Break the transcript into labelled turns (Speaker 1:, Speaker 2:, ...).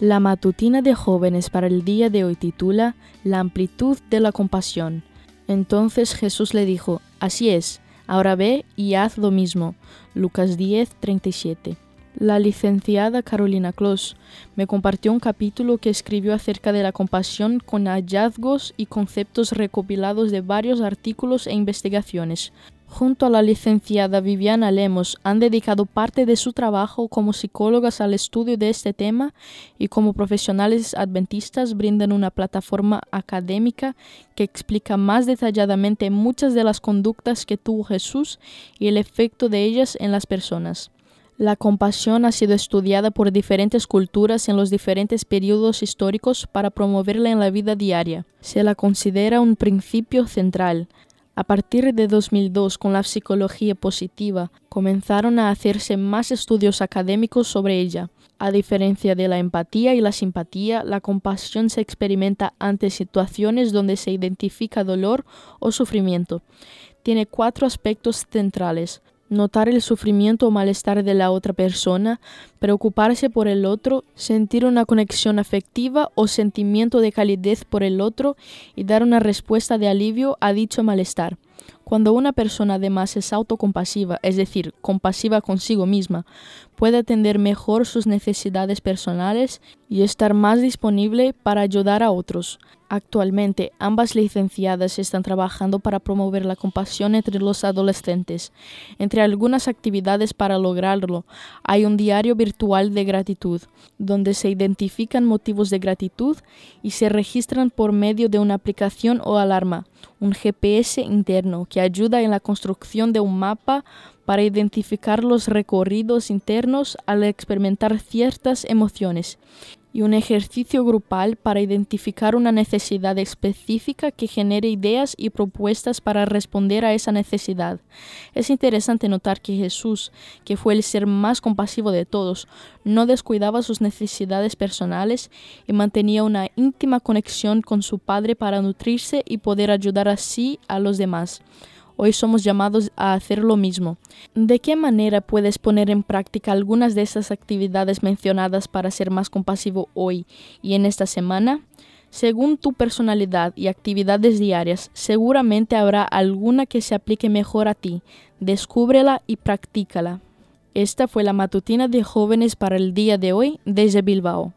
Speaker 1: La matutina de jóvenes para el día de hoy titula La amplitud de la compasión. Entonces Jesús le dijo, Así es, ahora ve y haz lo mismo. Lucas 10, 37. La licenciada Carolina Clos me compartió un capítulo que escribió acerca de la compasión con hallazgos y conceptos recopilados de varios artículos e investigaciones. Junto a la licenciada Viviana Lemos han dedicado parte de su trabajo como psicólogas al estudio de este tema y como profesionales adventistas brindan una plataforma académica que explica más detalladamente muchas de las conductas que tuvo Jesús y el efecto de ellas en las personas. La compasión ha sido estudiada por diferentes culturas en los diferentes periodos históricos para promoverla en la vida diaria. Se la considera un principio central. A partir de 2002, con la psicología positiva, comenzaron a hacerse más estudios académicos sobre ella. A diferencia de la empatía y la simpatía, la compasión se experimenta ante situaciones donde se identifica dolor o sufrimiento. Tiene cuatro aspectos centrales notar el sufrimiento o malestar de la otra persona, preocuparse por el otro, sentir una conexión afectiva o sentimiento de calidez por el otro y dar una respuesta de alivio a dicho malestar. Cuando una persona además es autocompasiva, es decir, compasiva consigo misma, puede atender mejor sus necesidades personales y estar más disponible para ayudar a otros. Actualmente, ambas licenciadas están trabajando para promover la compasión entre los adolescentes. Entre algunas actividades para lograrlo, hay un diario virtual de gratitud, donde se identifican motivos de gratitud y se registran por medio de una aplicación o alarma, un GPS interno que ayuda en la construcción de un mapa para identificar los recorridos internos al experimentar ciertas emociones y un ejercicio grupal para identificar una necesidad específica que genere ideas y propuestas para responder a esa necesidad. Es interesante notar que Jesús, que fue el ser más compasivo de todos, no descuidaba sus necesidades personales y mantenía una íntima conexión con su Padre para nutrirse y poder ayudar así a los demás. Hoy somos llamados a hacer lo mismo. ¿De qué manera puedes poner en práctica algunas de esas actividades mencionadas para ser más compasivo hoy y en esta semana? Según tu personalidad y actividades diarias, seguramente habrá alguna que se aplique mejor a ti. Descúbrela y practícala. Esta fue la matutina de jóvenes para el día de hoy desde Bilbao.